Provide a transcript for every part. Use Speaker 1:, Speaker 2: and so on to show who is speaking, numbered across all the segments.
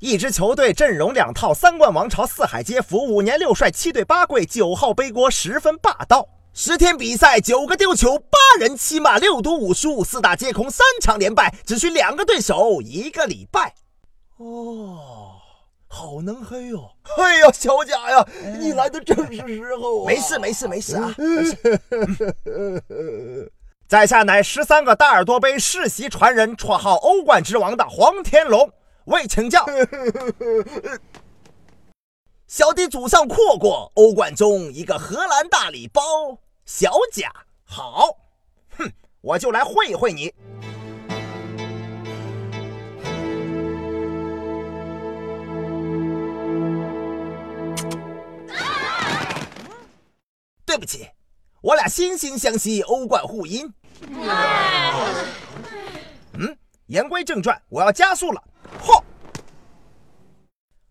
Speaker 1: 一支球队阵容两套，三冠王朝四海皆服，五年六帅七队八跪，九号背锅十分霸道。十天比赛九个丢球，八人七骂，六赌五输，四大皆空，三场连败，只需两个对手一个礼拜。
Speaker 2: 哦，好能黑哦！哎呀，小贾呀，你来的正是时候啊！
Speaker 1: 没事没事没事啊。在下乃十三个大耳朵杯世袭传人，绰号欧冠之王的黄天龙。未请教，小弟祖上阔过，欧冠中一个荷兰大礼包，小贾好，哼，我就来会会你。对不起，我俩惺惺相惜，欧冠互阴。言归正传，我要加速了。嚯！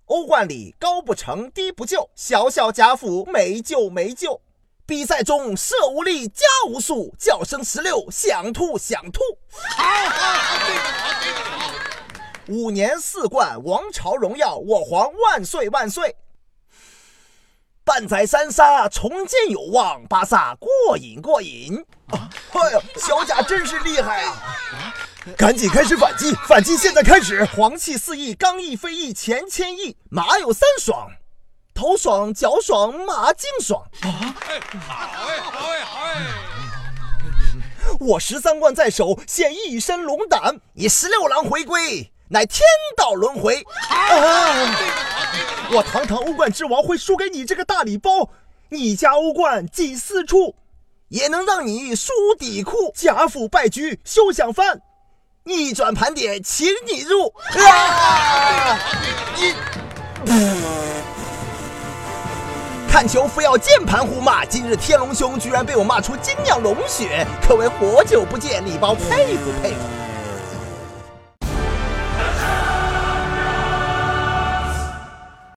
Speaker 1: 欧冠里高不成低不就，小小贾府没救没救。比赛中射无力加无数，叫声十六想吐想吐。
Speaker 3: 好，好，好，这个好。
Speaker 1: 五年四冠王朝荣耀，我皇万岁万岁。半载三杀重建有望，巴萨过瘾过瘾。
Speaker 2: 哎呀，小贾真是厉害啊！
Speaker 1: 赶紧开始反击！反击现在开始！黄气四溢，刚毅飞翼前千亿，马有三爽，头爽脚爽马劲爽啊！
Speaker 3: 好哎，好哎，好哎！
Speaker 1: 我十三冠在手，现一身龙胆，你十六郎回归，乃天道轮回。我堂堂欧冠之王会输给你这个大礼包？你家欧冠进四处，也能让你输底裤。贾府败局休想翻！逆转盘点，请你入。啊！你看球非要键盘互骂，今日天龙兄居然被我骂出金鸟龙血，可谓活久不见，礼包佩服佩服。